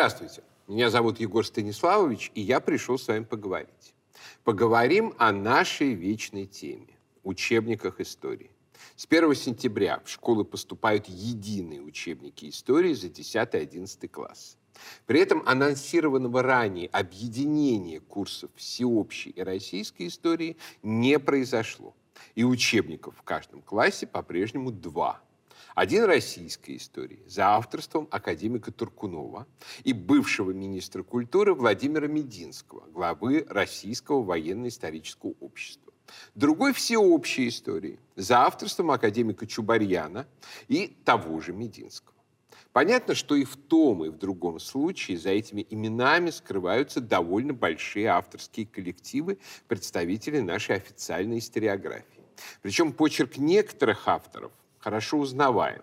Здравствуйте, меня зовут Егор Станиславович, и я пришел с вами поговорить. Поговорим о нашей вечной теме – учебниках истории. С 1 сентября в школы поступают единые учебники истории за 10-11 класс. При этом анонсированного ранее объединения курсов всеобщей и российской истории не произошло. И учебников в каждом классе по-прежнему два. Один российской истории за авторством академика Туркунова и бывшего министра культуры Владимира Мединского, главы Российского военно-исторического общества. Другой всеобщей истории за авторством академика Чубарьяна и того же Мединского. Понятно, что и в том, и в другом случае за этими именами скрываются довольно большие авторские коллективы представителей нашей официальной историографии. Причем почерк некоторых авторов хорошо узнаваем.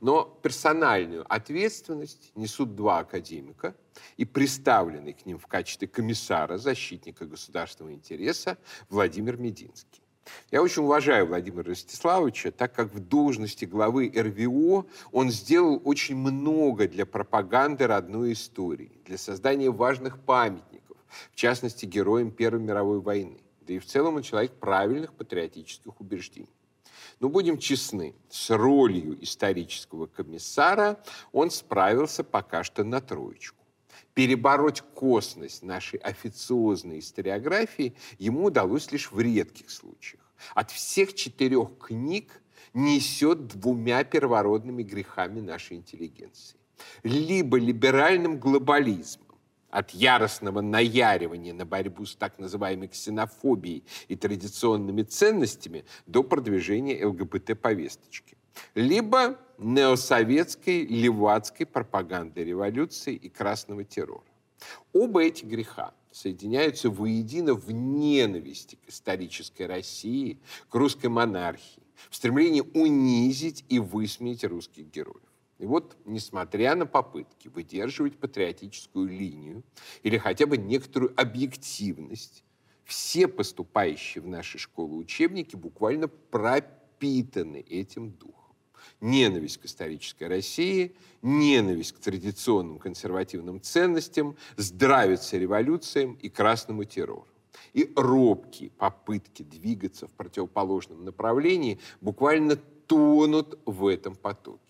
Но персональную ответственность несут два академика и представленный к ним в качестве комиссара, защитника государственного интереса Владимир Мединский. Я очень уважаю Владимира Ростиславовича, так как в должности главы РВО он сделал очень много для пропаганды родной истории, для создания важных памятников, в частности, героям Первой мировой войны. Да и в целом он человек правильных патриотических убеждений. Но будем честны, с ролью исторического комиссара он справился пока что на троечку. Перебороть косность нашей официозной историографии ему удалось лишь в редких случаях. От всех четырех книг несет двумя первородными грехами нашей интеллигенции. Либо либеральным глобализмом, от яростного наяривания на борьбу с так называемой ксенофобией и традиционными ценностями до продвижения ЛГБТ-повесточки. Либо неосоветской левацкой пропаганды революции и красного террора. Оба эти греха соединяются воедино в ненависти к исторической России, к русской монархии, в стремлении унизить и высмеять русских героев. И вот, несмотря на попытки выдерживать патриотическую линию или хотя бы некоторую объективность, все поступающие в наши школы учебники буквально пропитаны этим духом. Ненависть к исторической России, ненависть к традиционным консервативным ценностям, здравица революциям и красному террору. И робкие попытки двигаться в противоположном направлении буквально тонут в этом потоке.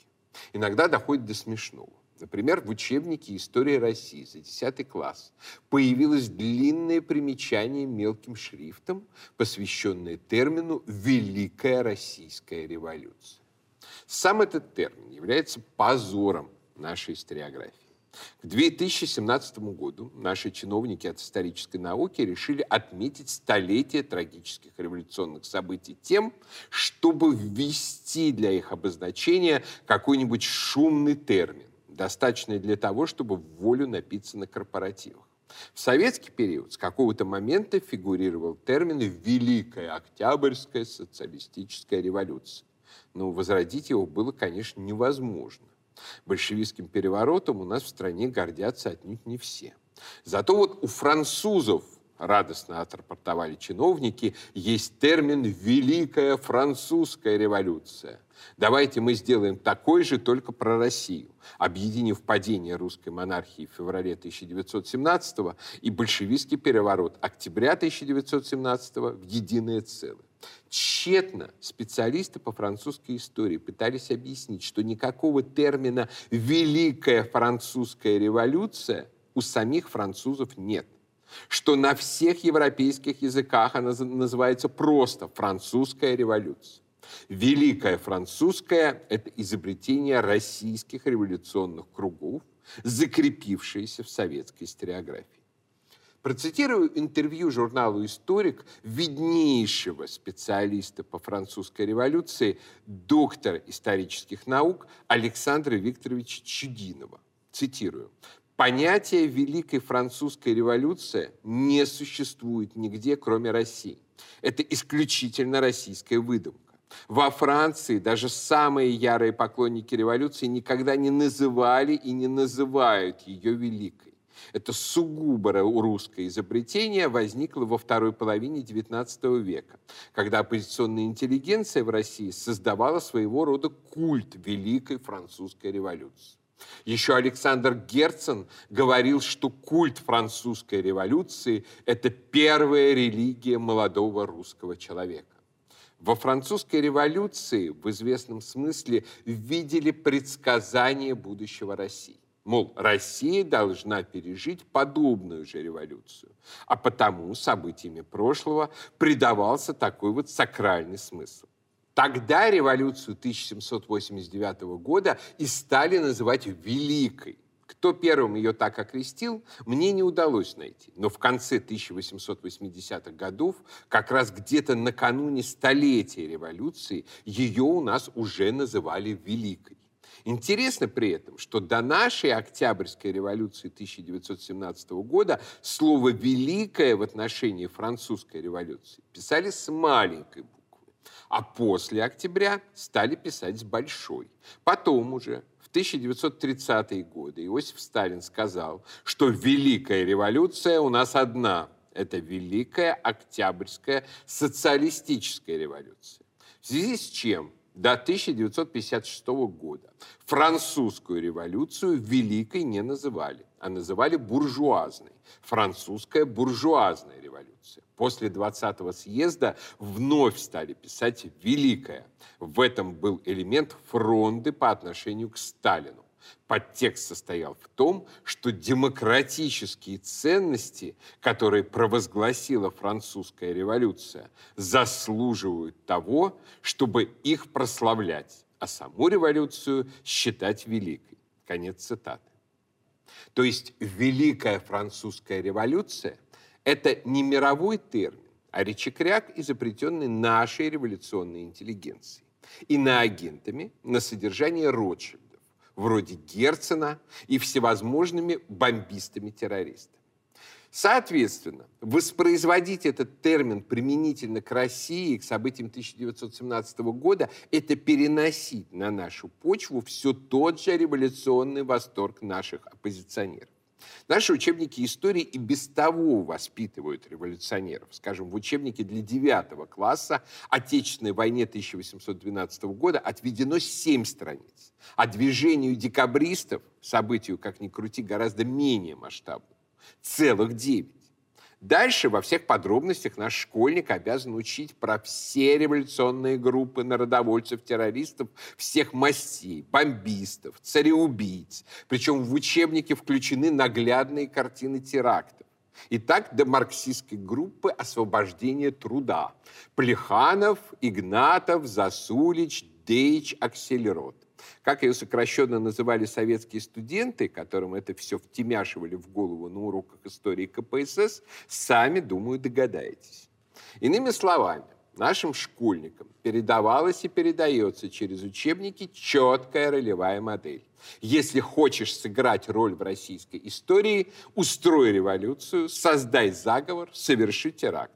Иногда доходит до смешного. Например, в учебнике «История России» за 10 класс появилось длинное примечание мелким шрифтом, посвященное термину «Великая Российская революция». Сам этот термин является позором нашей историографии. К 2017 году наши чиновники от исторической науки решили отметить столетие трагических революционных событий тем, чтобы ввести для их обозначения какой-нибудь шумный термин, достаточный для того, чтобы в волю напиться на корпоративах. В советский период с какого-то момента фигурировал термин «Великая Октябрьская социалистическая революция». Но возродить его было, конечно, невозможно. Большевистским переворотом у нас в стране гордятся отнюдь не все. Зато вот у французов радостно отрапортовали чиновники, есть термин «Великая французская революция». Давайте мы сделаем такой же, только про Россию, объединив падение русской монархии в феврале 1917 и большевистский переворот октября 1917 в единое целое. Тщетно специалисты по французской истории пытались объяснить, что никакого термина «великая французская революция» у самих французов нет что на всех европейских языках она называется просто «французская революция». Великая французская – это изобретение российских революционных кругов, закрепившееся в советской историографии. Процитирую интервью журналу «Историк» виднейшего специалиста по французской революции, доктора исторических наук Александра Викторовича Чудинова. Цитирую. Понятие Великой Французской революции не существует нигде, кроме России. Это исключительно российская выдумка. Во Франции даже самые ярые поклонники революции никогда не называли и не называют ее великой. Это сугубо русское изобретение возникло во второй половине XIX века, когда оппозиционная интеллигенция в России создавала своего рода культ Великой Французской революции. Еще Александр Герцен говорил, что культ французской революции – это первая религия молодого русского человека. Во французской революции в известном смысле видели предсказание будущего России. Мол, Россия должна пережить подобную же революцию. А потому событиями прошлого придавался такой вот сакральный смысл. Тогда революцию 1789 года и стали называть «великой». Кто первым ее так окрестил, мне не удалось найти. Но в конце 1880-х годов, как раз где-то накануне столетия революции, ее у нас уже называли «великой». Интересно при этом, что до нашей Октябрьской революции 1917 года слово «великое» в отношении французской революции писали с маленькой буквы, а после октября стали писать с большой. Потом уже, в 1930-е годы, Иосиф Сталин сказал, что Великая революция у нас одна – это Великая Октябрьская социалистическая революция. В связи с чем до 1956 года французскую революцию великой не называли, а называли буржуазной. Французская буржуазная революция. После 20-го съезда вновь стали писать «великая». В этом был элемент фронды по отношению к Сталину. Подтекст состоял в том, что демократические ценности, которые провозгласила французская революция, заслуживают того, чтобы их прославлять, а саму революцию считать великой. Конец цитаты. То есть Великая Французская революция – это не мировой термин, а речекряк, изобретенный нашей революционной интеллигенцией. Иноагентами на содержание Ротшильда вроде Герцена и всевозможными бомбистами-террористами. Соответственно, воспроизводить этот термин применительно к России, к событиям 1917 года, это переносить на нашу почву все тот же революционный восторг наших оппозиционеров. Наши учебники истории и без того воспитывают революционеров. Скажем, в учебнике для 9 класса Отечественной войне 1812 года отведено 7 страниц. А движению декабристов, событию, как ни крути, гораздо менее масштабному, целых 9. Дальше во всех подробностях наш школьник обязан учить про все революционные группы народовольцев, террористов всех мастей, бомбистов, цареубийц. Причем в учебнике включены наглядные картины терактов. И так до марксистской группы освобождения труда. Плеханов, Игнатов, Засулич, Дейч, Акселерот. Как ее сокращенно называли советские студенты, которым это все втемяшивали в голову на уроках истории КПСС, сами, думаю, догадаетесь. Иными словами, нашим школьникам передавалась и передается через учебники четкая ролевая модель. Если хочешь сыграть роль в российской истории, устрой революцию, создай заговор, соверши теракт.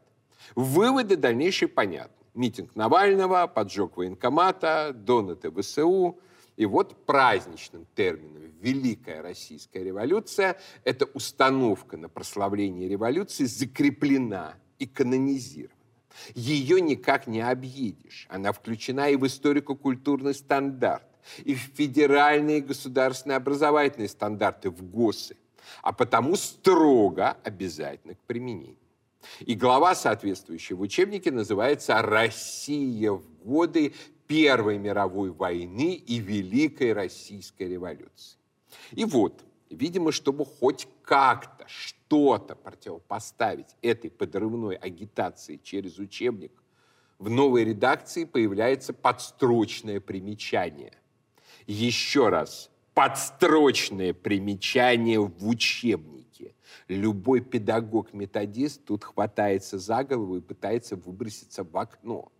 Выводы дальнейшие понятны. Митинг Навального, поджог военкомата, донаты ВСУ, и вот праздничным термином «Великая Российская революция» эта установка на прославление революции закреплена и канонизирована. Ее никак не объедешь. Она включена и в историко-культурный стандарт, и в федеральные государственные образовательные стандарты, в ГОСы, а потому строго обязательно к применению. И глава соответствующая в учебнике называется «Россия в годы Первой мировой войны и Великой Российской революции. И вот, видимо, чтобы хоть как-то что-то противопоставить этой подрывной агитации через учебник, в новой редакции появляется подстрочное примечание. Еще раз, подстрочное примечание в учебнике. Любой педагог-методист тут хватается за голову и пытается выброситься в окно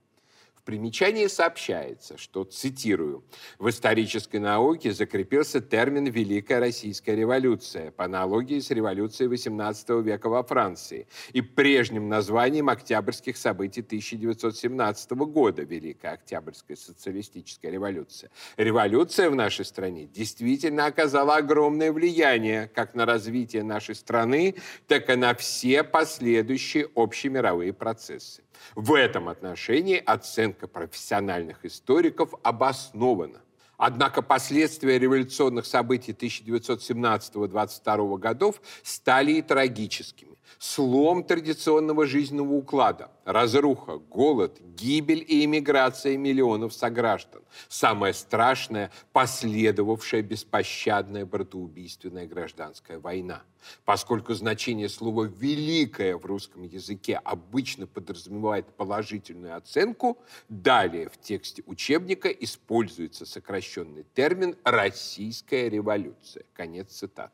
примечании сообщается, что, цитирую, «в исторической науке закрепился термин «Великая Российская революция» по аналогии с революцией XVIII века во Франции и прежним названием октябрьских событий 1917 года «Великая Октябрьская социалистическая революция». Революция в нашей стране действительно оказала огромное влияние как на развитие нашей страны, так и на все последующие общемировые процессы. В этом отношении оценка профессиональных историков обоснована. Однако последствия революционных событий 1917-22 годов стали и трагическими слом традиционного жизненного уклада, разруха, голод, гибель и эмиграция миллионов сограждан. Самое страшное – последовавшая беспощадная братоубийственная гражданская война. Поскольку значение слова «великое» в русском языке обычно подразумевает положительную оценку, далее в тексте учебника используется сокращенный термин «российская революция». Конец цитаты.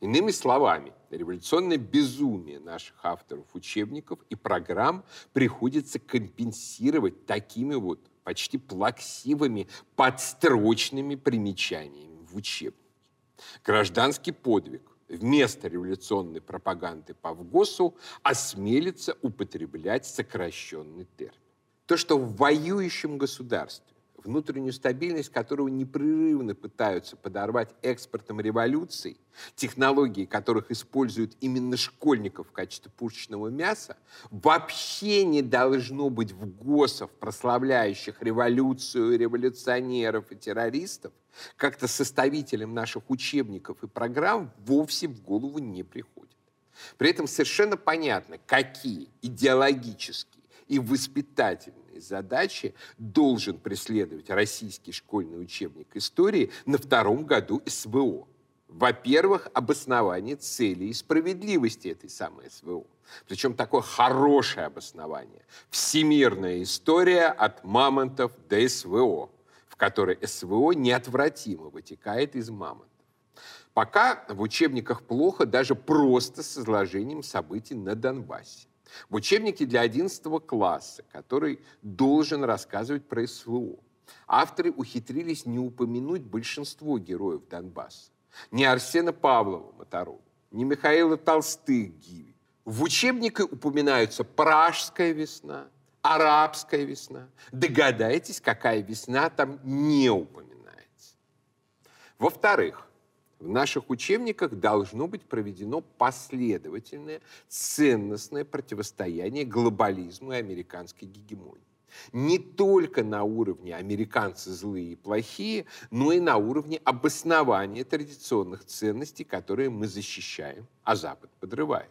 Иными словами, революционное безумие наших авторов учебников и программ приходится компенсировать такими вот почти плаксивыми подстрочными примечаниями в учебнике. Гражданский подвиг вместо революционной пропаганды по ВГОСу осмелится употреблять сокращенный термин. То, что в воюющем государстве внутреннюю стабильность которого непрерывно пытаются подорвать экспортом революций, технологии которых используют именно школьников в качестве пушечного мяса, вообще не должно быть в ГОСов, прославляющих революцию, революционеров и террористов, как-то составителям наших учебников и программ вовсе в голову не приходит. При этом совершенно понятно, какие идеологические и воспитательные задачи должен преследовать российский школьный учебник истории на втором году СВО. Во-первых, обоснование цели и справедливости этой самой СВО. Причем такое хорошее обоснование. Всемирная история от мамонтов до СВО, в которой СВО неотвратимо вытекает из мамонтов. Пока в учебниках плохо даже просто с изложением событий на Донбассе. В учебнике для 11 класса, который должен рассказывать про СВО, авторы ухитрились не упомянуть большинство героев Донбасса. Ни Арсена Павлова Моторова, ни Михаила Толстых Гиви. В учебнике упоминаются Пражская весна, Арабская весна. Догадайтесь, какая весна там не упоминается. Во-вторых, в наших учебниках должно быть проведено последовательное ценностное противостояние глобализму и американской гегемонии. Не только на уровне американцы злые и плохие, но и на уровне обоснования традиционных ценностей, которые мы защищаем, а Запад подрывает.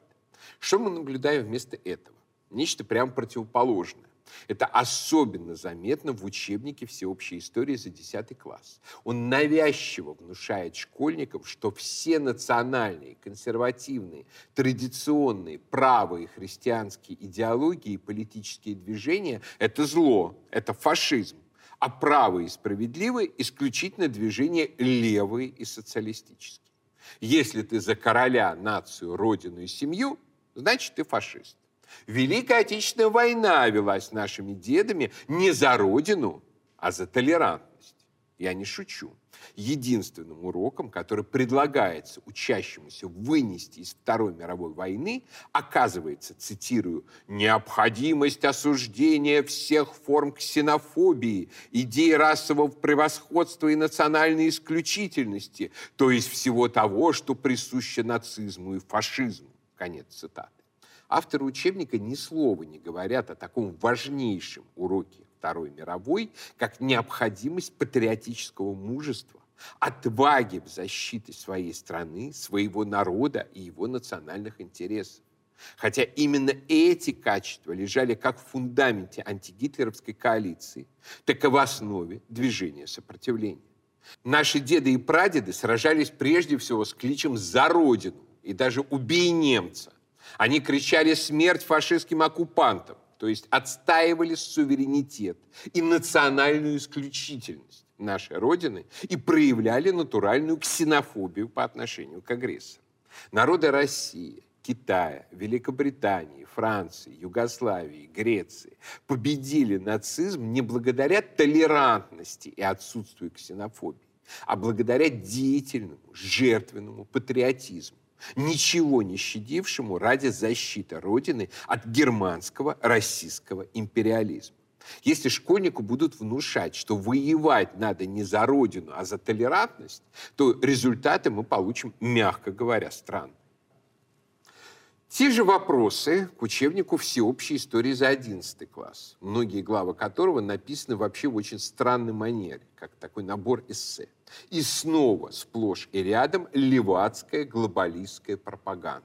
Что мы наблюдаем вместо этого? Нечто прямо противоположное. Это особенно заметно в учебнике всеобщей истории за 10 класс. Он навязчиво внушает школьникам, что все национальные, консервативные, традиционные, правые христианские идеологии и политические движения – это зло, это фашизм. А правые и справедливые – исключительно движения левые и социалистические. Если ты за короля, нацию, родину и семью, значит, ты фашист. Великая Отечественная война велась нашими дедами не за родину, а за толерантность. Я не шучу. Единственным уроком, который предлагается учащемуся вынести из Второй мировой войны, оказывается, цитирую, «необходимость осуждения всех форм ксенофобии, идеи расового превосходства и национальной исключительности, то есть всего того, что присуще нацизму и фашизму». Конец цитаты. Авторы учебника ни слова не говорят о таком важнейшем уроке Второй мировой, как необходимость патриотического мужества, отваги в защите своей страны, своего народа и его национальных интересов. Хотя именно эти качества лежали как в фундаменте антигитлеровской коалиции, так и в основе движения сопротивления. Наши деды и прадеды сражались прежде всего с кличем «за Родину» и даже «убей немца», они кричали «смерть фашистским оккупантам», то есть отстаивали суверенитет и национальную исключительность нашей Родины и проявляли натуральную ксенофобию по отношению к агрессору. Народы России, Китая, Великобритании, Франции, Югославии, Греции победили нацизм не благодаря толерантности и отсутствию ксенофобии, а благодаря деятельному, жертвенному патриотизму ничего не щадившему ради защиты Родины от германского российского империализма. Если школьнику будут внушать, что воевать надо не за Родину, а за толерантность, то результаты мы получим, мягко говоря, странные. Те же вопросы к учебнику всеобщей истории за 11 класс, многие главы которого написаны вообще в очень странной манере, как такой набор эссе. И снова сплошь и рядом левацкая глобалистская пропаганда.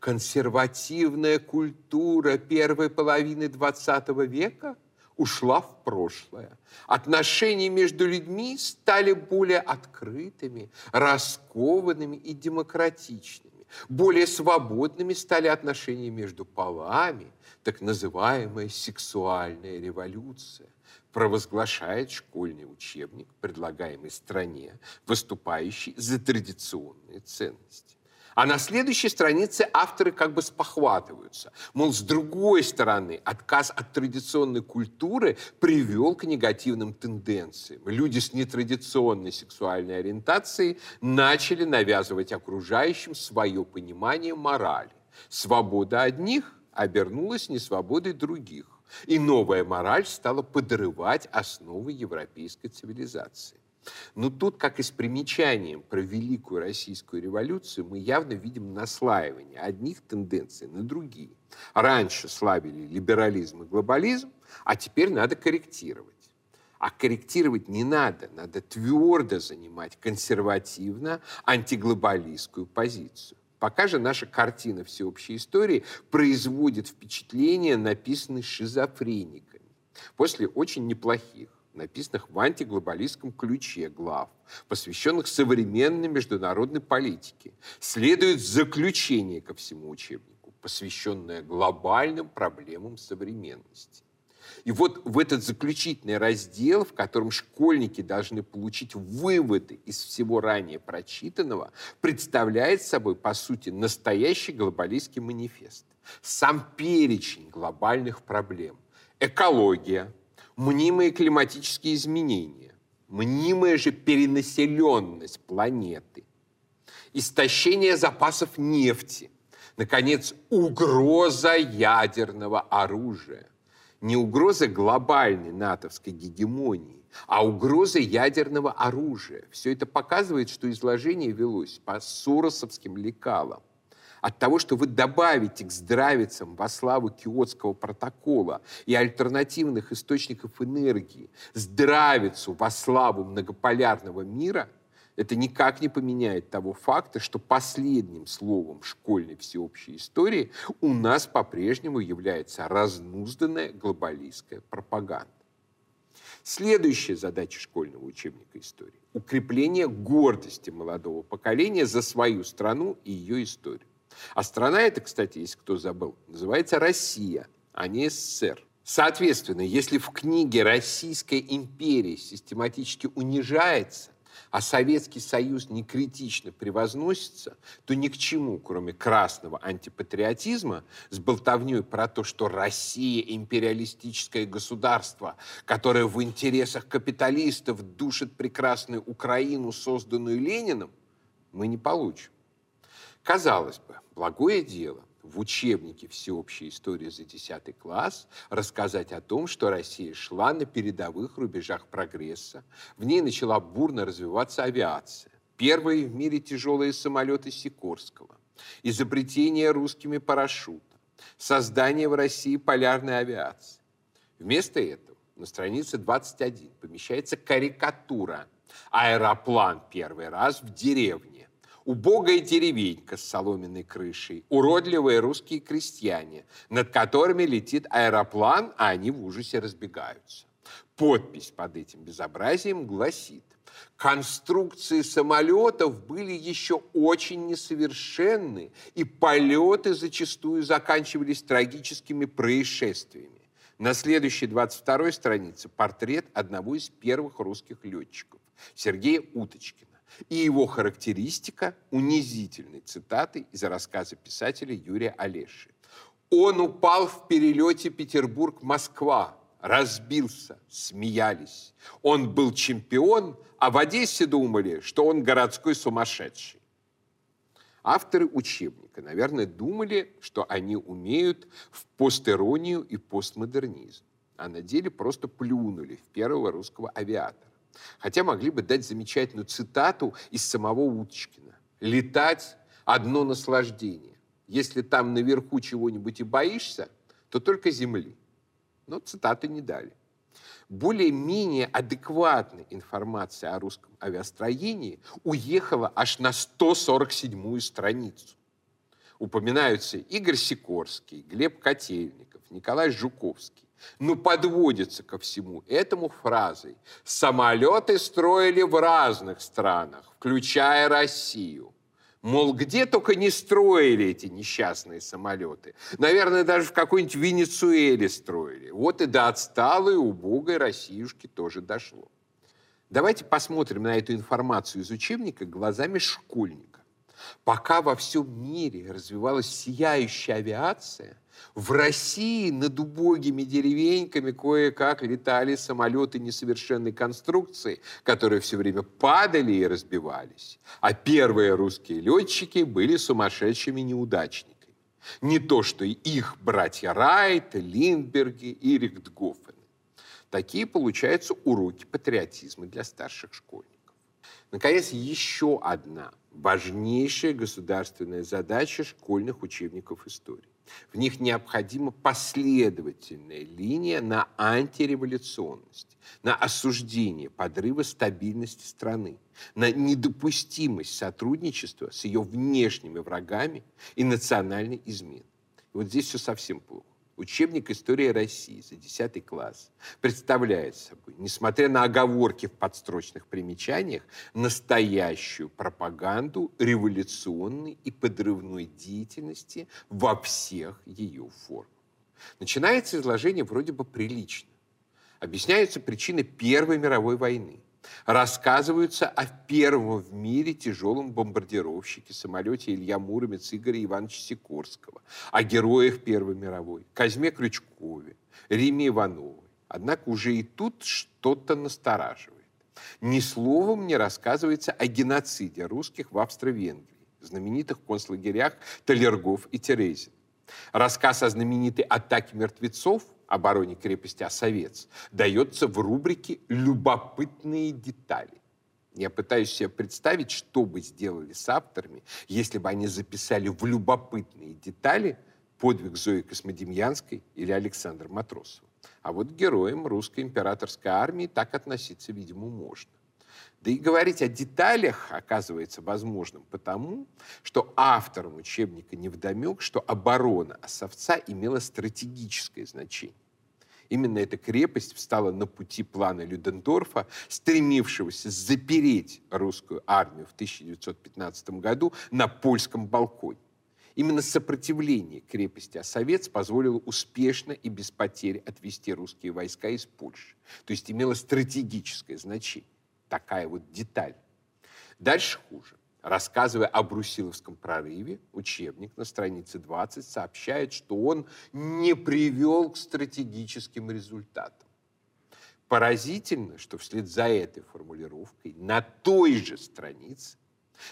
Консервативная культура первой половины 20 века ушла в прошлое. Отношения между людьми стали более открытыми, раскованными и демократичными более свободными стали отношения между полами, так называемая сексуальная революция, провозглашает школьный учебник, предлагаемый стране, выступающий за традиционные ценности. А на следующей странице авторы как бы спохватываются. Мол, с другой стороны, отказ от традиционной культуры привел к негативным тенденциям. Люди с нетрадиционной сексуальной ориентацией начали навязывать окружающим свое понимание морали. Свобода одних обернулась несвободой других. И новая мораль стала подрывать основы европейской цивилизации. Но тут, как и с примечанием про Великую Российскую революцию, мы явно видим наслаивание одних тенденций на другие. Раньше славили либерализм и глобализм, а теперь надо корректировать. А корректировать не надо, надо твердо занимать консервативно антиглобалистскую позицию. Пока же наша картина всеобщей истории производит впечатление, написанной шизофрениками, после очень неплохих написанных в антиглобалистском ключе глав, посвященных современной международной политике, следует заключение ко всему учебнику, посвященное глобальным проблемам современности. И вот в этот заключительный раздел, в котором школьники должны получить выводы из всего ранее прочитанного, представляет собой, по сути, настоящий глобалистский манифест. Сам перечень глобальных проблем. Экология, мнимые климатические изменения, мнимая же перенаселенность планеты, истощение запасов нефти, наконец, угроза ядерного оружия. Не угроза глобальной натовской гегемонии, а угроза ядерного оружия. Все это показывает, что изложение велось по соросовским лекалам от того, что вы добавите к здравицам во славу Киотского протокола и альтернативных источников энергии здравицу во славу многополярного мира, это никак не поменяет того факта, что последним словом школьной всеобщей истории у нас по-прежнему является разнузданная глобалистская пропаганда. Следующая задача школьного учебника истории – укрепление гордости молодого поколения за свою страну и ее историю. А страна эта, кстати, если кто забыл, называется Россия, а не СССР. Соответственно, если в книге Российская империя систематически унижается, а Советский Союз не критично превозносится, то ни к чему, кроме красного антипатриотизма, с болтовней про то, что Россия – империалистическое государство, которое в интересах капиталистов душит прекрасную Украину, созданную Лениным, мы не получим. Казалось бы, благое дело в учебнике всеобщей истории за 10 класс рассказать о том, что Россия шла на передовых рубежах прогресса. В ней начала бурно развиваться авиация. Первые в мире тяжелые самолеты Сикорского. Изобретение русскими парашюта. Создание в России полярной авиации. Вместо этого на странице 21 помещается карикатура. Аэроплан первый раз в деревне убогая деревенька с соломенной крышей, уродливые русские крестьяне, над которыми летит аэроплан, а они в ужасе разбегаются. Подпись под этим безобразием гласит, конструкции самолетов были еще очень несовершенны, и полеты зачастую заканчивались трагическими происшествиями. На следующей 22-й странице портрет одного из первых русских летчиков, Сергея Уточкина и его характеристика унизительной цитаты из рассказа писателя Юрия Олеши. Он упал в перелете Петербург-Москва, разбился, смеялись. Он был чемпион, а в Одессе думали, что он городской сумасшедший. Авторы учебника, наверное, думали, что они умеют в постеронию и постмодернизм, а на деле просто плюнули в первого русского авиатора. Хотя могли бы дать замечательную цитату из самого Уточкина. «Летать – одно наслаждение. Если там наверху чего-нибудь и боишься, то только земли. Но цитаты не дали. Более-менее адекватная информация о русском авиастроении уехала аж на 147-ю страницу. Упоминаются Игорь Сикорский, Глеб Котельников, Николай Жуковский. Но подводится ко всему этому фразой «Самолеты строили в разных странах, включая Россию». Мол, где только не строили эти несчастные самолеты. Наверное, даже в какой-нибудь Венесуэле строили. Вот и до отсталой, убогой Россиюшки тоже дошло. Давайте посмотрим на эту информацию из учебника глазами школьника. Пока во всем мире развивалась сияющая авиация, в России над убогими деревеньками кое-как летали самолеты несовершенной конструкции, которые все время падали и разбивались. А первые русские летчики были сумасшедшими неудачниками. Не то, что и их братья Райт, Линдберги и Рихтгофен. Такие получаются уроки патриотизма для старших школьников. Наконец, еще одна важнейшая государственная задача школьных учебников истории. В них необходима последовательная линия на антиреволюционность, на осуждение подрыва стабильности страны, на недопустимость сотрудничества с ее внешними врагами и национальной изменой. И вот здесь все совсем плохо. Учебник истории России за 10 класс представляет собой, несмотря на оговорки в подстрочных примечаниях, настоящую пропаганду революционной и подрывной деятельности во всех ее формах. Начинается изложение вроде бы прилично. Объясняются причины Первой мировой войны – Рассказываются о первом в мире тяжелом бомбардировщике, самолете Илья Муромец Игоря Ивановича Сикорского, о героях Первой мировой, Казьме Крючкове, Риме Ивановой. Однако уже и тут что-то настораживает. Ни словом не рассказывается о геноциде русских в Австро-Венгрии, знаменитых концлагерях Талергов и Терезин. Рассказ о знаменитой атаке мертвецов – обороне крепости Осовец дается в рубрике «Любопытные детали». Я пытаюсь себе представить, что бы сделали с авторами, если бы они записали в любопытные детали подвиг Зои Космодемьянской или Александра Матросова. А вот героям русской императорской армии так относиться, видимо, можно. Да и говорить о деталях оказывается возможным потому, что авторам учебника невдомек, что оборона Осовца имела стратегическое значение. Именно эта крепость встала на пути плана Людендорфа, стремившегося запереть русскую армию в 1915 году на польском балконе. Именно сопротивление крепости Осовец позволило успешно и без потерь отвести русские войска из Польши. То есть имело стратегическое значение такая вот деталь. Дальше хуже. Рассказывая о Брусиловском прорыве, учебник на странице 20 сообщает, что он не привел к стратегическим результатам. Поразительно, что вслед за этой формулировкой на той же странице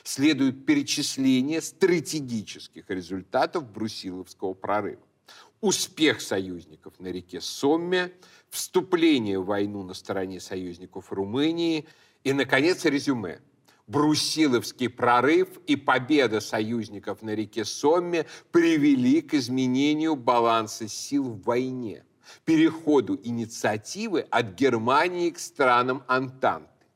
следует перечисление стратегических результатов Брусиловского прорыва. Успех союзников на реке Сомме, вступление в войну на стороне союзников Румынии – и, наконец, резюме. Брусиловский прорыв и победа союзников на реке Сомме привели к изменению баланса сил в войне, переходу инициативы от Германии к странам Антанты.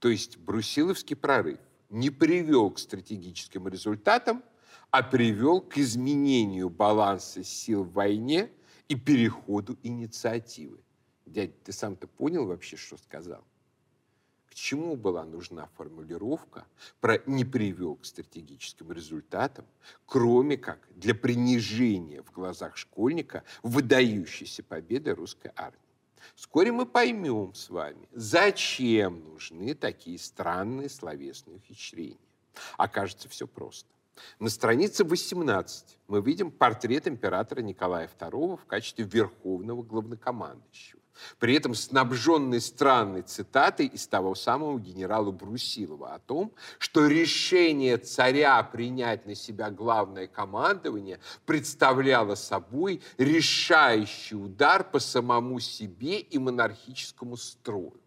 То есть Брусиловский прорыв не привел к стратегическим результатам, а привел к изменению баланса сил в войне и переходу инициативы. Дядя, ты сам-то понял вообще, что сказал? Чему была нужна формулировка про «не привел к стратегическим результатам», кроме как для принижения в глазах школьника выдающейся победы русской армии. Вскоре мы поймем с вами, зачем нужны такие странные словесные ухищрения. Окажется все просто. На странице 18 мы видим портрет императора Николая II в качестве верховного главнокомандующего при этом снабженный странной цитатой из того самого генерала Брусилова о том, что решение царя принять на себя главное командование представляло собой решающий удар по самому себе и монархическому строю.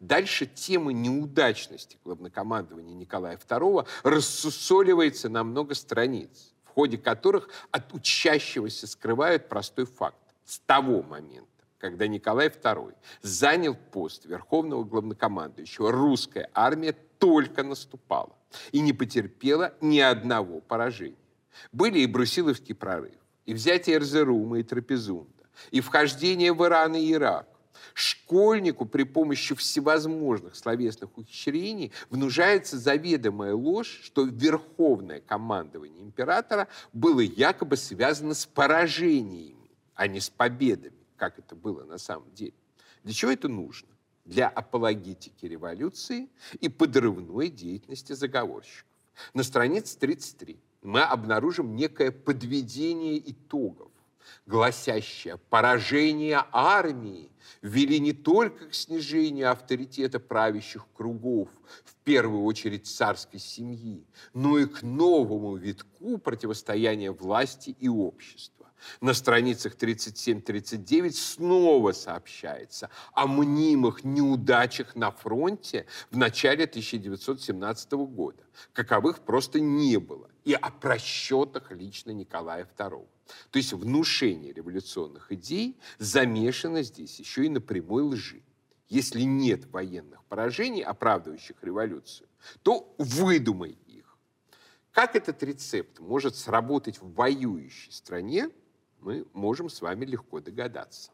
Дальше тема неудачности главнокомандования Николая II рассусоливается на много страниц. В ходе которых от учащегося скрывают простой факт. С того момента, когда Николай II занял пост верховного главнокомандующего, русская армия только наступала и не потерпела ни одного поражения. Были и Брусиловский прорыв, и взятие Эрзерума и Трапезунда, и вхождение в Иран и Ирак, школьнику при помощи всевозможных словесных ухищрений внушается заведомая ложь, что верховное командование императора было якобы связано с поражениями, а не с победами, как это было на самом деле. Для чего это нужно? Для апологетики революции и подрывной деятельности заговорщиков. На странице 33 мы обнаружим некое подведение итогов гласящее «поражение армии вели не только к снижению авторитета правящих кругов, в первую очередь царской семьи, но и к новому витку противостояния власти и общества. На страницах 37-39 снова сообщается о мнимых неудачах на фронте в начале 1917 года. Каковых просто не было. И о просчетах лично Николая II. То есть внушение революционных идей замешано здесь еще и на прямой лжи. Если нет военных поражений, оправдывающих революцию, то выдумай их. Как этот рецепт может сработать в воюющей стране, мы можем с вами легко догадаться.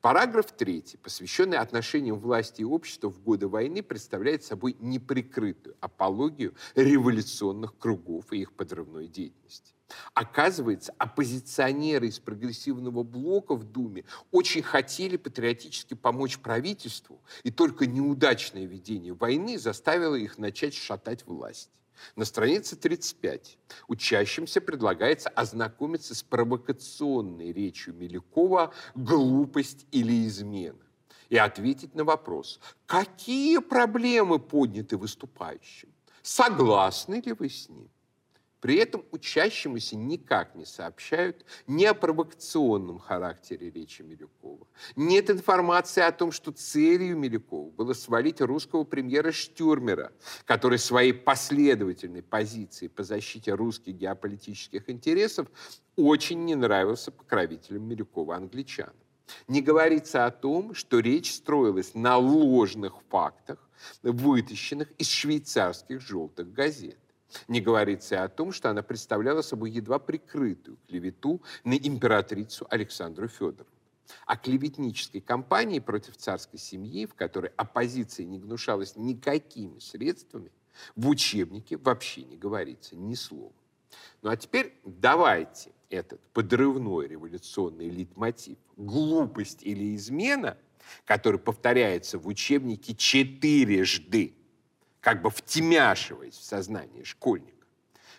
Параграф 3, посвященный отношениям власти и общества в годы войны, представляет собой неприкрытую апологию революционных кругов и их подрывной деятельности. Оказывается, оппозиционеры из прогрессивного блока в Думе очень хотели патриотически помочь правительству, и только неудачное ведение войны заставило их начать шатать власть. На странице 35 учащимся предлагается ознакомиться с провокационной речью Милякова «Глупость или измена» и ответить на вопрос, какие проблемы подняты выступающим, согласны ли вы с ним. При этом учащемуся никак не сообщают ни о провокационном характере речи Милюкова. Нет информации о том, что целью Милюкова было свалить русского премьера Штюрмера, который своей последовательной позицией по защите русских геополитических интересов очень не нравился покровителям Милюкова англичанам. Не говорится о том, что речь строилась на ложных фактах, вытащенных из швейцарских желтых газет. Не говорится о том, что она представляла собой едва прикрытую клевету на императрицу Александру Федоровну. О клеветнической кампании против царской семьи, в которой оппозиция не гнушалась никакими средствами, в учебнике вообще не говорится ни слова. Ну а теперь давайте этот подрывной революционный литмотив «глупость или измена», который повторяется в учебнике четырежды, как бы втемяшиваясь в сознание школьника,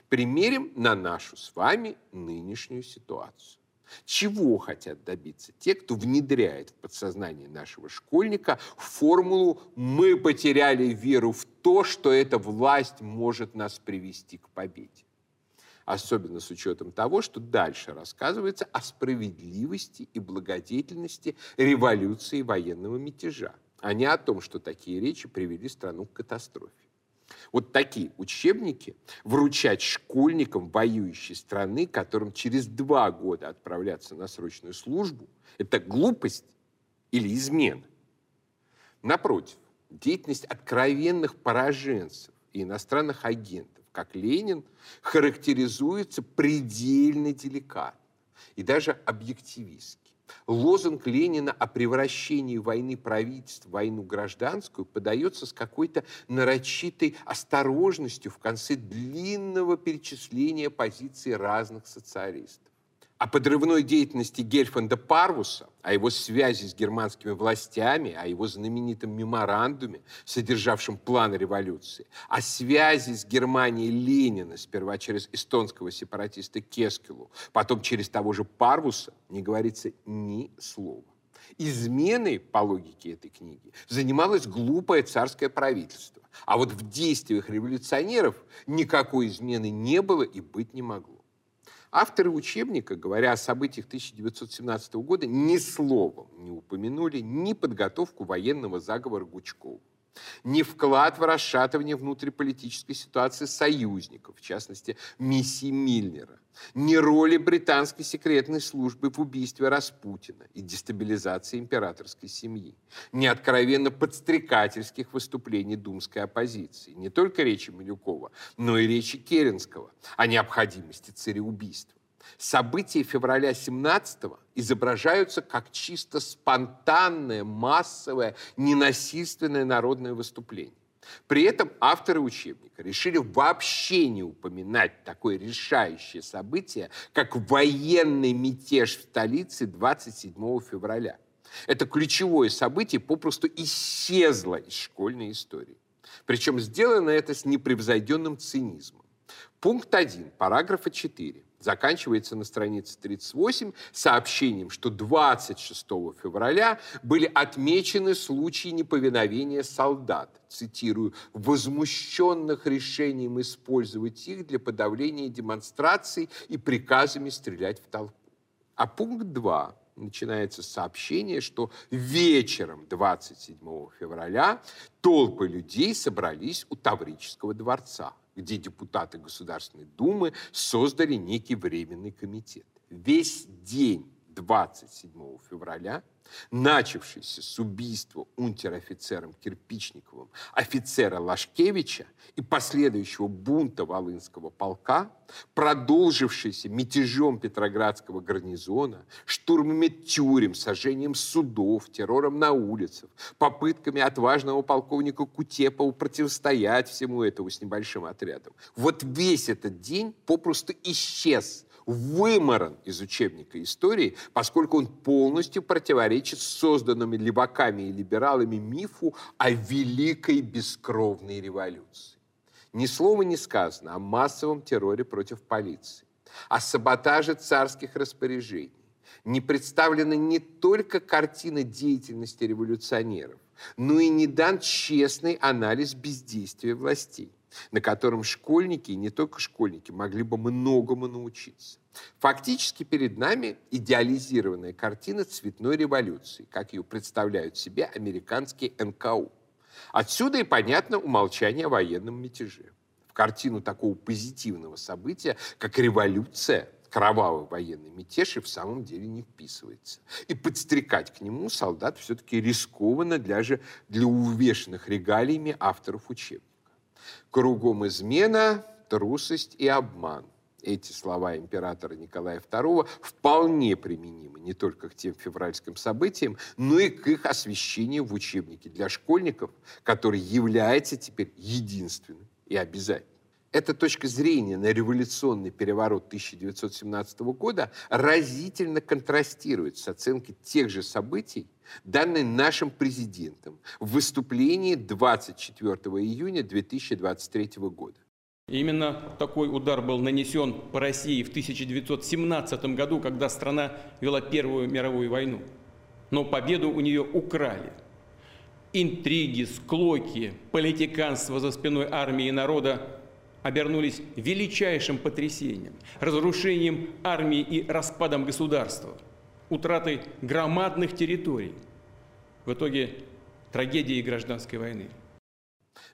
примерим на нашу с вами нынешнюю ситуацию. Чего хотят добиться те, кто внедряет в подсознание нашего школьника формулу «мы потеряли веру в то, что эта власть может нас привести к победе»? Особенно с учетом того, что дальше рассказывается о справедливости и благодетельности революции военного мятежа а не о том, что такие речи привели страну к катастрофе. Вот такие учебники вручать школьникам воюющей страны, которым через два года отправляться на срочную службу, это глупость или измена. Напротив, деятельность откровенных пораженцев и иностранных агентов, как Ленин, характеризуется предельно деликатно и даже объективистски. Лозунг Ленина о превращении войны правительств в войну гражданскую подается с какой-то нарочитой осторожностью в конце длинного перечисления позиций разных социалистов о подрывной деятельности Гельфанда Парвуса, о его связи с германскими властями, о его знаменитом меморандуме, содержавшем план революции, о связи с Германией Ленина, сперва через эстонского сепаратиста Кескелу, потом через того же Парвуса, не говорится ни слова. Изменой, по логике этой книги, занималось глупое царское правительство. А вот в действиях революционеров никакой измены не было и быть не могло. Авторы учебника, говоря о событиях 1917 года, ни словом не упомянули ни подготовку военного заговора Гучкова, ни вклад в расшатывание внутриполитической ситуации союзников, в частности, миссии Мильнера, ни роли британской секретной службы в убийстве Распутина и дестабилизации императорской семьи, ни откровенно подстрекательских выступлений думской оппозиции, не только речи Малюкова, но и речи Керенского о необходимости цареубийства. События февраля 17-го изображаются как чисто спонтанное, массовое, ненасильственное народное выступление. При этом авторы учебника решили вообще не упоминать такое решающее событие, как военный мятеж в столице 27 февраля. Это ключевое событие попросту исчезло из школьной истории. Причем сделано это с непревзойденным цинизмом. Пункт 1, параграфа 4 заканчивается на странице 38 сообщением, что 26 февраля были отмечены случаи неповиновения солдат, цитирую, возмущенных решением использовать их для подавления демонстраций и приказами стрелять в толпу. А пункт 2 начинается сообщение, что вечером 27 февраля толпы людей собрались у Таврического дворца где депутаты Государственной Думы создали некий временный комитет. Весь день 27 февраля начавшийся с убийства унтер-офицером Кирпичниковым офицера Лашкевича и последующего бунта Волынского полка, продолжившийся мятежом Петроградского гарнизона, штурмами тюрем, сожжением судов, террором на улицах, попытками отважного полковника Кутепова противостоять всему этому с небольшим отрядом. Вот весь этот день попросту исчез выморан из учебника истории, поскольку он полностью противоречит созданному леваками и либералами мифу о великой бескровной революции. Ни слова не сказано о массовом терроре против полиции, о саботаже царских распоряжений. Не представлена не только картина деятельности революционеров, но и не дан честный анализ бездействия властей на котором школьники, и не только школьники, могли бы многому научиться. Фактически перед нами идеализированная картина цветной революции, как ее представляют себе американские НКУ. Отсюда и понятно умолчание о военном мятеже. В картину такого позитивного события, как революция, кровавый военный мятеж и в самом деле не вписывается. И подстрекать к нему солдат все-таки рискованно для, же, для увешанных регалиями авторов учебника. Кругом измена, трусость и обман. Эти слова императора Николая II вполне применимы не только к тем февральским событиям, но и к их освещению в учебнике для школьников, который является теперь единственным и обязательным. Эта точка зрения на революционный переворот 1917 года разительно контрастирует с оценкой тех же событий, данной нашим президентом в выступлении 24 июня 2023 года. Именно такой удар был нанесен по России в 1917 году, когда страна вела Первую мировую войну. Но победу у нее украли. Интриги, склоки, политиканство за спиной армии и народа обернулись величайшим потрясением, разрушением армии и распадом государства, утратой громадных территорий, в итоге трагедией гражданской войны.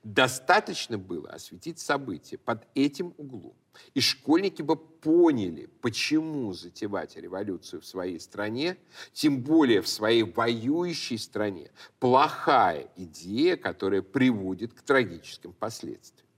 Достаточно было осветить события под этим углом, и школьники бы поняли, почему затевать революцию в своей стране, тем более в своей воюющей стране, плохая идея, которая приводит к трагическим последствиям.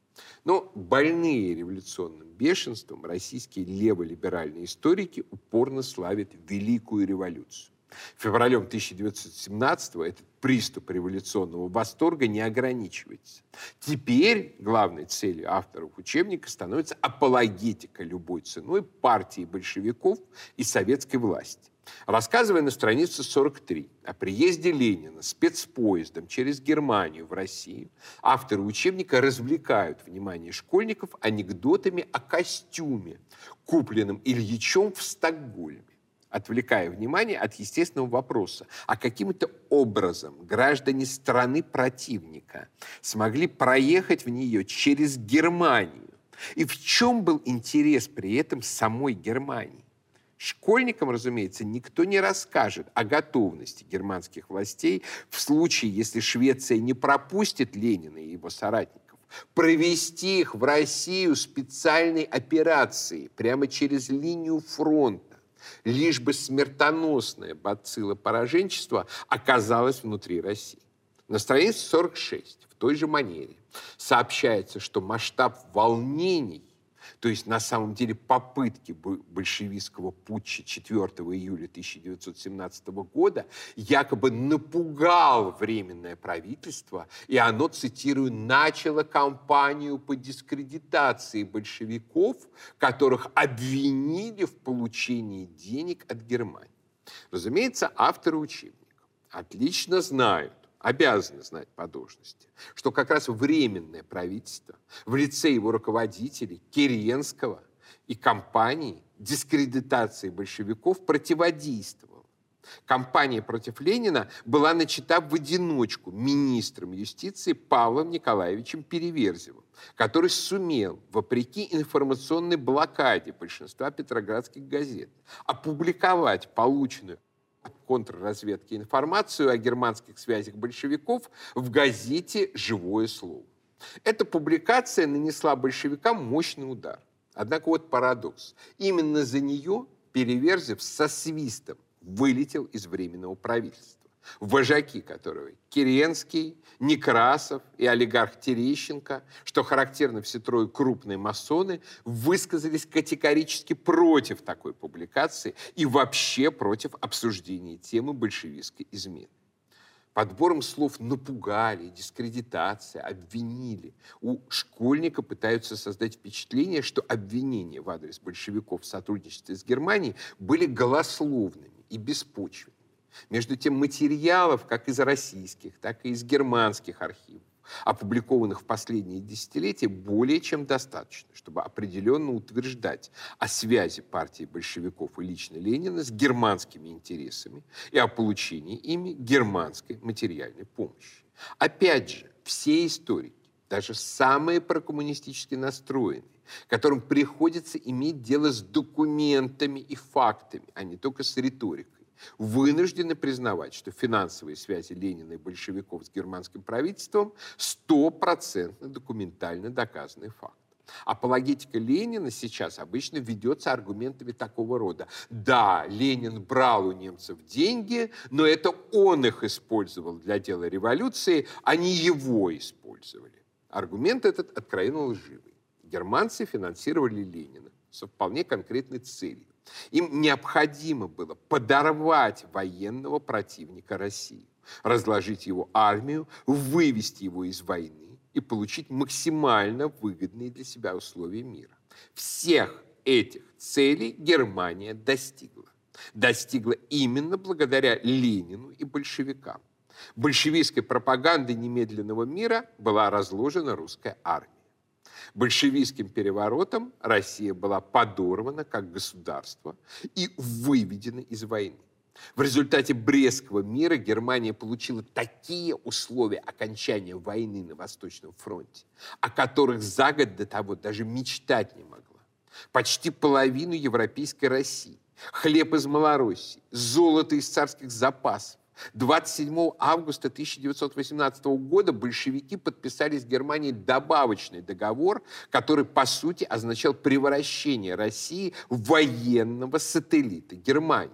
Но больные революционным бешенством российские леволиберальные историки упорно славят Великую революцию. Февралем 1917-го этот приступ революционного восторга не ограничивается. Теперь главной целью авторов учебника становится апологетика любой ценой партии большевиков и советской власти. Рассказывая на странице 43 о приезде Ленина спецпоездом через Германию в Россию, авторы учебника развлекают внимание школьников анекдотами о костюме, купленном Ильичом в Стокгольме отвлекая внимание от естественного вопроса, а каким-то образом граждане страны противника смогли проехать в нее через Германию. И в чем был интерес при этом самой Германии? Школьникам, разумеется, никто не расскажет о готовности германских властей в случае, если Швеция не пропустит Ленина и его соратников, провести их в Россию специальной операцией прямо через линию фронта, лишь бы смертоносная бацилла пораженчества оказалась внутри России. На странице 46 в той же манере сообщается, что масштаб волнений то есть на самом деле попытки большевистского путча 4 июля 1917 года якобы напугал Временное правительство, и оно, цитирую, начало кампанию по дискредитации большевиков, которых обвинили в получении денег от Германии. Разумеется, авторы учебников отлично знают, обязаны знать по должности, что как раз временное правительство в лице его руководителей Керенского и компании дискредитации большевиков противодействовало. Кампания против Ленина была начата в одиночку министром юстиции Павлом Николаевичем Переверзевым, который сумел, вопреки информационной блокаде большинства петроградских газет, опубликовать полученную контрразведки информацию о германских связях большевиков в газете «Живое слово». Эта публикация нанесла большевикам мощный удар. Однако вот парадокс. Именно за нее Переверзев со свистом вылетел из Временного правительства вожаки которого Киренский, Некрасов и олигарх Терещенко, что характерно все трое крупные масоны, высказались категорически против такой публикации и вообще против обсуждения темы большевистской измены. Подбором слов напугали, дискредитация, обвинили. У школьника пытаются создать впечатление, что обвинения в адрес большевиков в сотрудничестве с Германией были голословными и беспочвенными. Между тем материалов как из российских, так и из германских архивов, опубликованных в последние десятилетия, более чем достаточно, чтобы определенно утверждать о связи партии большевиков и лично Ленина с германскими интересами и о получении ими германской материальной помощи. Опять же, все историки, даже самые прокоммунистически настроенные, которым приходится иметь дело с документами и фактами, а не только с риторикой, вынуждены признавать, что финансовые связи Ленина и большевиков с германским правительством стопроцентно документально доказанный факт. Апологетика Ленина сейчас обычно ведется аргументами такого рода. Да, Ленин брал у немцев деньги, но это он их использовал для дела революции, а не его использовали. Аргумент этот откровенно лживый. Германцы финансировали Ленина со вполне конкретной целью им необходимо было подорвать военного противника России, разложить его армию, вывести его из войны и получить максимально выгодные для себя условия мира. Всех этих целей Германия достигла. Достигла именно благодаря Ленину и большевикам. Большевистской пропагандой немедленного мира была разложена русская армия. Большевистским переворотом Россия была подорвана как государство и выведена из войны. В результате Брестского мира Германия получила такие условия окончания войны на Восточном фронте, о которых за год до того даже мечтать не могла. Почти половину европейской России, хлеб из Малороссии, золото из царских запасов, 27 августа 1918 года большевики подписали с Германией добавочный договор, который, по сути, означал превращение России в военного сателлита Германии.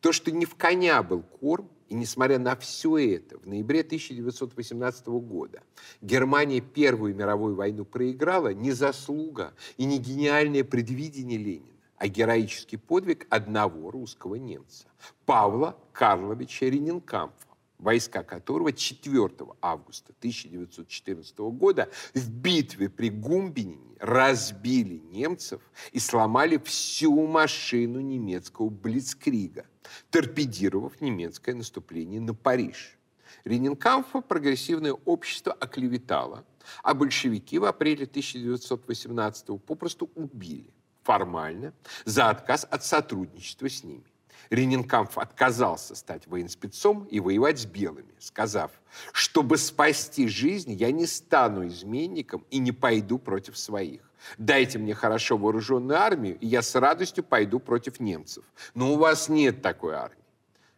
То, что не в коня был корм, и несмотря на все это, в ноябре 1918 года Германия Первую мировую войну проиграла не заслуга и не гениальное предвидение Ленина а героический подвиг одного русского немца, Павла Карловича Ренинкампфа, войска которого 4 августа 1914 года в битве при Гумбинине разбили немцев и сломали всю машину немецкого Блицкрига, торпедировав немецкое наступление на Париж. Ренинкамфа прогрессивное общество оклеветало, а большевики в апреле 1918 попросту убили формально за отказ от сотрудничества с ними. Ренинкамф отказался стать военспецом и воевать с белыми, сказав, чтобы спасти жизнь, я не стану изменником и не пойду против своих. Дайте мне хорошо вооруженную армию, и я с радостью пойду против немцев. Но у вас нет такой армии.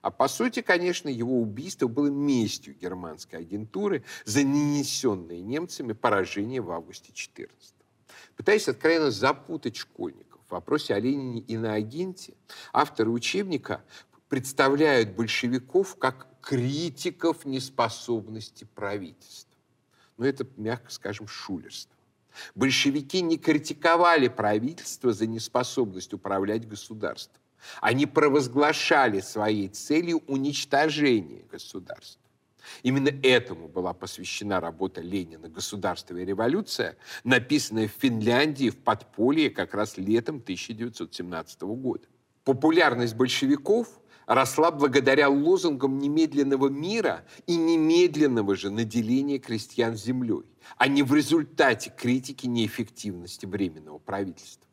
А по сути, конечно, его убийство было местью германской агентуры за нанесенные немцами поражение в августе 14 Пытаясь откровенно запутать школьников в вопросе о Ленине и на агенте, авторы учебника представляют большевиков как критиков неспособности правительства. Но это, мягко скажем, шулерство. Большевики не критиковали правительство за неспособность управлять государством. Они провозглашали своей целью уничтожение государства. Именно этому была посвящена работа Ленина «Государство и революция», написанная в Финляндии в подполье как раз летом 1917 года. Популярность большевиков росла благодаря лозунгам немедленного мира и немедленного же наделения крестьян землей, а не в результате критики неэффективности Временного правительства.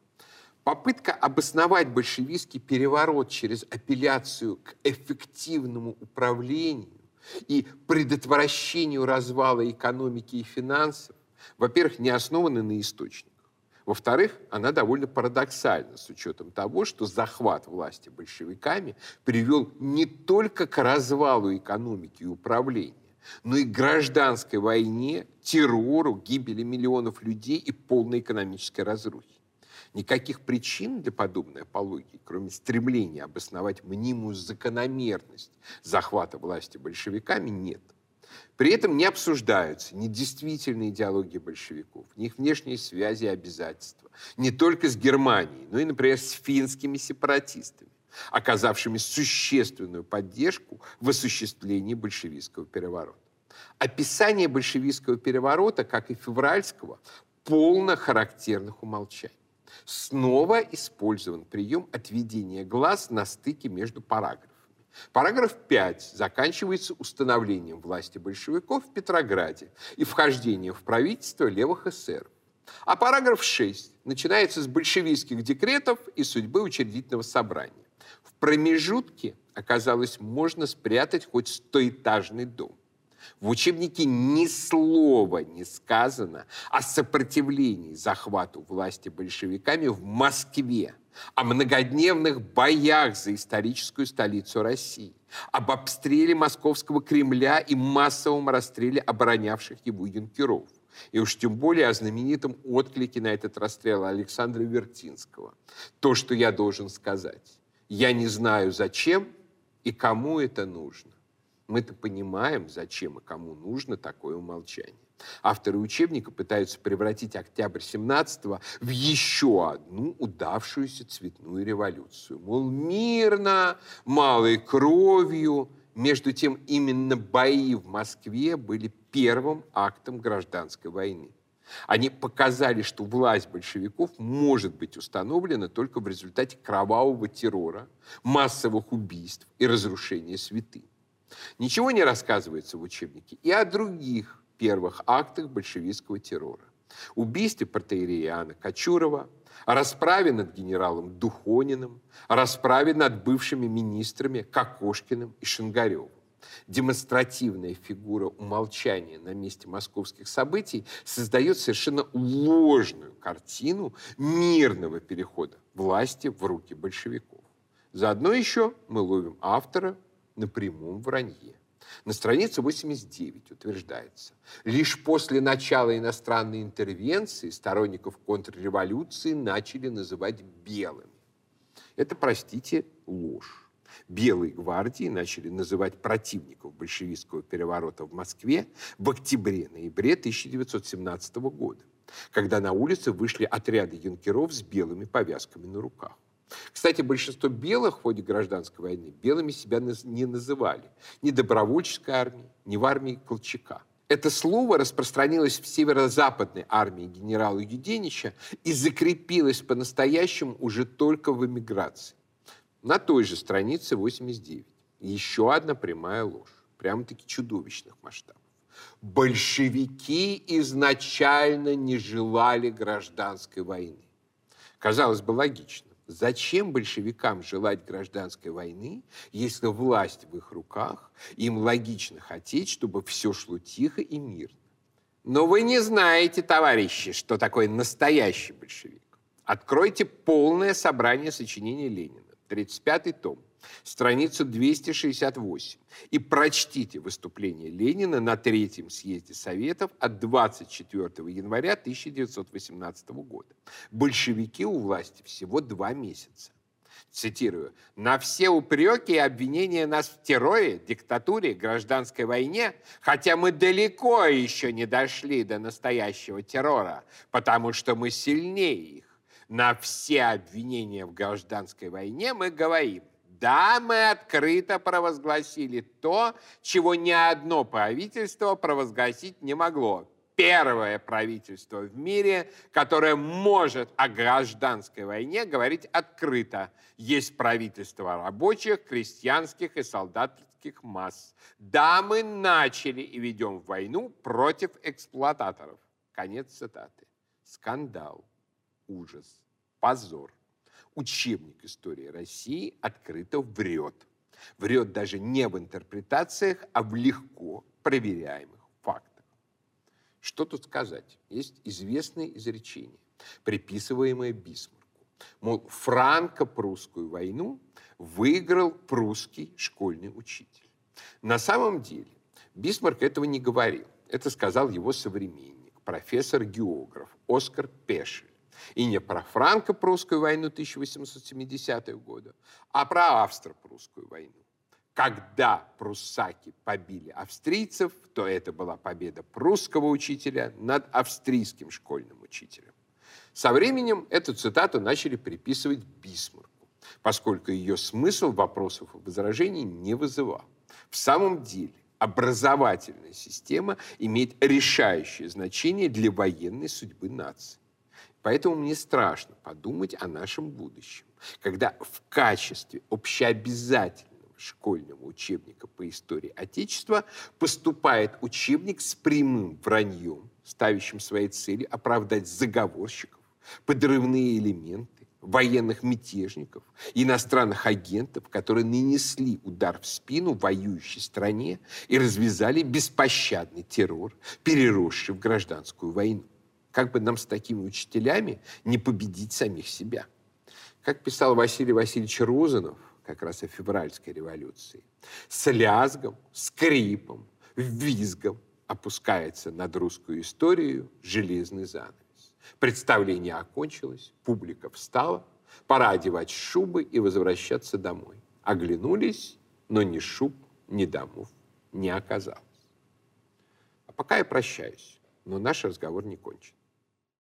Попытка обосновать большевистский переворот через апелляцию к эффективному управлению и предотвращению развала экономики и финансов, во-первых, не основана на источниках. Во-вторых, она довольно парадоксальна с учетом того, что захват власти большевиками привел не только к развалу экономики и управления, но и к гражданской войне, террору, гибели миллионов людей и полной экономической разрухи. Никаких причин для подобной апологии, кроме стремления обосновать мнимую закономерность захвата власти большевиками, нет. При этом не обсуждаются ни действительные идеологии большевиков, ни их внешние связи и обязательства, не только с Германией, но и, например, с финскими сепаратистами, оказавшими существенную поддержку в осуществлении большевистского переворота. Описание большевистского переворота, как и февральского, полно характерных умолчаний. Снова использован прием отведения глаз на стыке между параграфами. Параграф 5 заканчивается установлением власти большевиков в Петрограде и вхождением в правительство левых эсеров. А параграф 6 начинается с большевистских декретов и судьбы учредительного собрания. В промежутке, оказалось, можно спрятать хоть стоэтажный дом. В учебнике ни слова не сказано о сопротивлении захвату власти большевиками в Москве, о многодневных боях за историческую столицу России, об обстреле московского Кремля и массовом расстреле оборонявших его юнкеров. И уж тем более о знаменитом отклике на этот расстрел Александра Вертинского. То, что я должен сказать. Я не знаю, зачем и кому это нужно. Мы-то понимаем, зачем и кому нужно такое умолчание. Авторы учебника пытаются превратить октябрь 17-го в еще одну удавшуюся цветную революцию. Мол, мирно, малой кровью. Между тем, именно бои в Москве были первым актом гражданской войны. Они показали, что власть большевиков может быть установлена только в результате кровавого террора, массовых убийств и разрушения святынь. Ничего не рассказывается в учебнике и о других первых актах большевистского террора. Убийстве протеерея Иоанна Кочурова, о расправе над генералом Духониным, о расправе над бывшими министрами Кокошкиным и Шингаревым. Демонстративная фигура умолчания на месте московских событий создает совершенно ложную картину мирного перехода власти в руки большевиков. Заодно еще мы ловим автора на прямом вранье. На странице 89 утверждается, лишь после начала иностранной интервенции сторонников контрреволюции начали называть белыми. Это, простите, ложь. Белые гвардии начали называть противников большевистского переворота в Москве в октябре-ноябре 1917 года, когда на улицы вышли отряды юнкеров с белыми повязками на руках. Кстати, большинство белых в ходе гражданской войны белыми себя не называли. Ни добровольческой армии, ни в армии Колчака. Это слово распространилось в северо-западной армии генерала Юденича и закрепилось по-настоящему уже только в эмиграции. На той же странице 89. Еще одна прямая ложь. Прямо-таки чудовищных масштабов. Большевики изначально не желали гражданской войны. Казалось бы, логично. Зачем большевикам желать гражданской войны, если власть в их руках, им логично хотеть, чтобы все шло тихо и мирно? Но вы не знаете, товарищи, что такое настоящий большевик. Откройте полное собрание сочинений Ленина, 35-й том страницу 268, и прочтите выступление Ленина на Третьем съезде Советов от 24 января 1918 года. Большевики у власти всего два месяца. Цитирую. «На все упреки и обвинения нас в терроре, диктатуре, гражданской войне, хотя мы далеко еще не дошли до настоящего террора, потому что мы сильнее их, на все обвинения в гражданской войне мы говорим, да, мы открыто провозгласили то, чего ни одно правительство провозгласить не могло. Первое правительство в мире, которое может о гражданской войне говорить открыто. Есть правительство рабочих, крестьянских и солдатских масс. Да, мы начали и ведем войну против эксплуататоров. Конец цитаты. Скандал, ужас, позор учебник истории России открыто врет. Врет даже не в интерпретациях, а в легко проверяемых фактах. Что тут сказать? Есть известное изречение, приписываемое Бисмарку. Мол, франко-прусскую войну выиграл прусский школьный учитель. На самом деле Бисмарк этого не говорил. Это сказал его современник, профессор-географ Оскар Пешель. И не про франко-прусскую войну 1870 года, а про австро-прусскую войну. Когда пруссаки побили австрийцев, то это была победа прусского учителя над австрийским школьным учителем. Со временем эту цитату начали приписывать Бисмарку, поскольку ее смысл вопросов и возражений не вызывал. В самом деле, образовательная система имеет решающее значение для военной судьбы нации. Поэтому мне страшно подумать о нашем будущем, когда в качестве общеобязательного школьного учебника по истории Отечества поступает учебник с прямым враньем, ставящим своей целью оправдать заговорщиков, подрывные элементы, военных мятежников, иностранных агентов, которые нанесли удар в спину воюющей стране и развязали беспощадный террор, переросший в гражданскую войну. Как бы нам с такими учителями не победить самих себя? Как писал Василий Васильевич Розанов, как раз о февральской революции, с лязгом, скрипом, визгом опускается над русскую историю железный занавес. Представление окончилось, публика встала, пора одевать шубы и возвращаться домой. Оглянулись, но ни шуб, ни домов не оказалось. А пока я прощаюсь, но наш разговор не кончен.